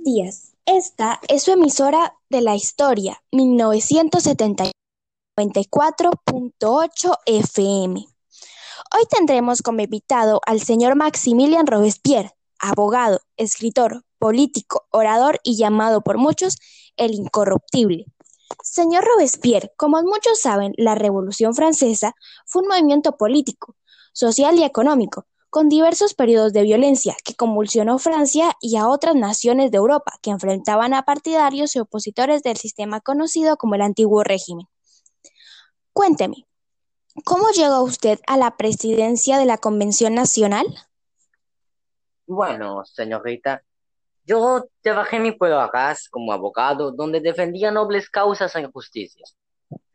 días. Esta es su emisora de la historia, 1974.8 FM. Hoy tendremos como invitado al señor Maximilian Robespierre, abogado, escritor, político, orador y llamado por muchos el incorruptible. Señor Robespierre, como muchos saben, la Revolución Francesa fue un movimiento político, social y económico con diversos periodos de violencia que convulsionó Francia y a otras naciones de Europa que enfrentaban a partidarios y opositores del sistema conocido como el antiguo régimen. Cuénteme, ¿cómo llegó usted a la presidencia de la Convención Nacional? Bueno, señorita, yo trabajé mi pueblo acá como abogado, donde defendía nobles causas e injusticias.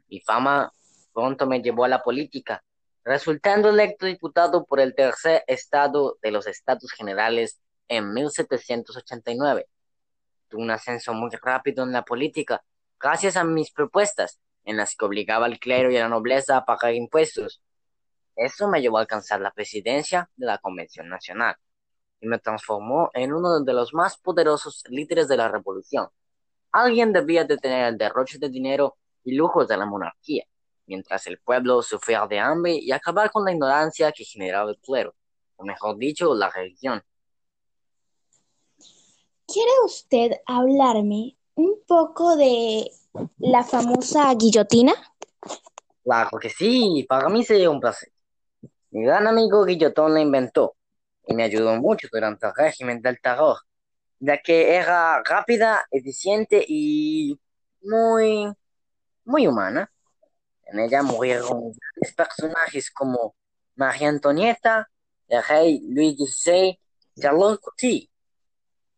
Mi fama pronto me llevó a la política, resultando electo diputado por el tercer estado de los Estados Generales en 1789. Tuve un ascenso muy rápido en la política, gracias a mis propuestas, en las que obligaba al clero y a la nobleza a pagar impuestos. Eso me llevó a alcanzar la presidencia de la Convención Nacional y me transformó en uno de los más poderosos líderes de la revolución. Alguien debía detener el derroche de dinero y lujos de la monarquía mientras el pueblo sufría de hambre y acabar con la ignorancia que generaba el clero, o mejor dicho, la religión. ¿Quiere usted hablarme un poco de la famosa guillotina? Claro que sí, para mí sería un placer. Mi gran amigo Guillotón la inventó y me ayudó mucho durante el régimen del terror, ya que era rápida, eficiente y muy, muy humana. En ella murieron grandes personajes como María Antonieta, el rey Luis XVI, Charlotte Couty.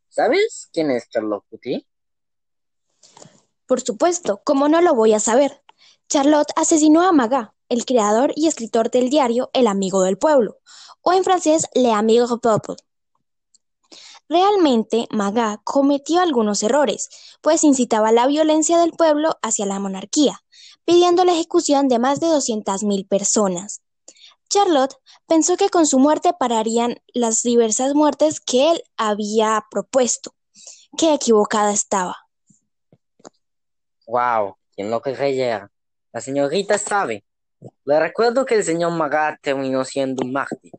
¿Sabes quién es Charlotte Couty? Por supuesto, ¿cómo no lo voy a saber? Charlotte asesinó a Magat, el creador y escritor del diario El Amigo del Pueblo, o en francés Le Amigo Peuple. Realmente, Magat cometió algunos errores, pues incitaba la violencia del pueblo hacia la monarquía, pidiendo la ejecución de más de 200.000 personas. Charlotte pensó que con su muerte pararían las diversas muertes que él había propuesto. Qué equivocada estaba. Wow, ¿quién lo creía? La señorita sabe. Le recuerdo que el señor Magat terminó siendo un mártir.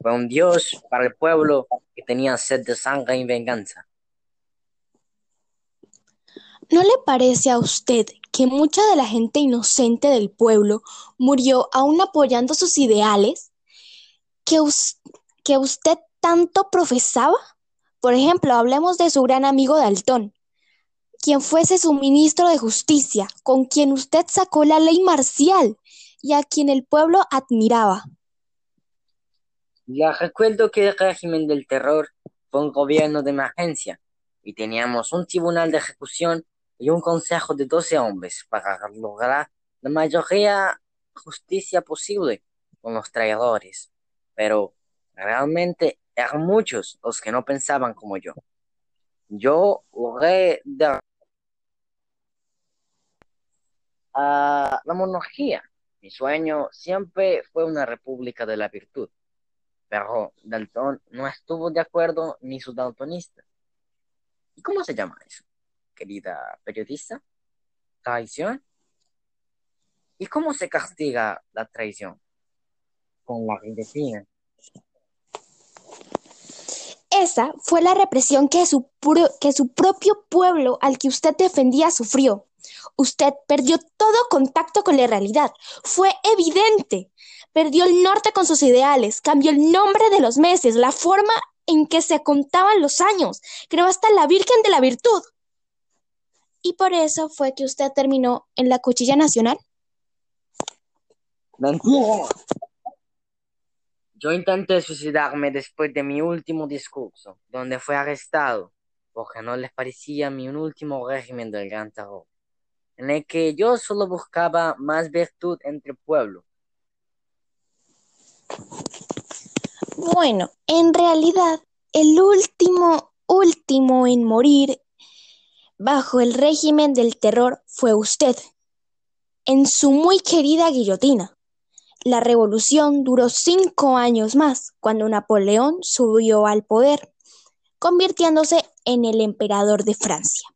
Fue un dios para el pueblo que tenía sed de sangre y venganza. ¿No le parece a usted que mucha de la gente inocente del pueblo murió aún apoyando sus ideales que, que usted tanto profesaba? Por ejemplo, hablemos de su gran amigo Daltón, quien fuese su ministro de justicia, con quien usted sacó la ley marcial y a quien el pueblo admiraba. Ya recuerdo que el régimen del terror fue un gobierno de emergencia y teníamos un tribunal de ejecución y un consejo de 12 hombres para lograr la mayoría justicia posible con los traidores. Pero realmente eran muchos los que no pensaban como yo. Yo logré dar a la monarquía. Mi sueño siempre fue una república de la virtud. Pero Dalton no estuvo de acuerdo ni su daltonista. ¿Y cómo se llama eso? Querida periodista? ¿Traición? ¿Y cómo se castiga la traición? Con la guillotina. Esa fue la represión que su, que su propio pueblo al que usted defendía sufrió. Usted perdió todo contacto con la realidad. Fue evidente. Perdió el norte con sus ideales, cambió el nombre de los meses, la forma en que se contaban los años, creó hasta la Virgen de la Virtud. ¿Y por eso fue que usted terminó en la Cuchilla Nacional? Yo intenté suicidarme después de mi último discurso, donde fue arrestado, porque no les parecía mi último régimen del gran terror, en el que yo solo buscaba más virtud entre el pueblo. Bueno, en realidad, el último, último en morir bajo el régimen del terror fue usted, en su muy querida guillotina. La revolución duró cinco años más, cuando Napoleón subió al poder, convirtiéndose en el emperador de Francia.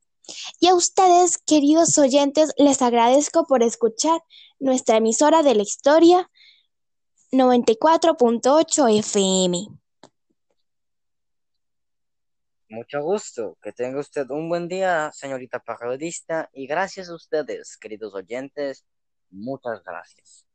Y a ustedes, queridos oyentes, les agradezco por escuchar nuestra emisora de la historia 94.8 FM. Mucho gusto. Que tenga usted un buen día, señorita periodista, y gracias a ustedes, queridos oyentes. Muchas gracias.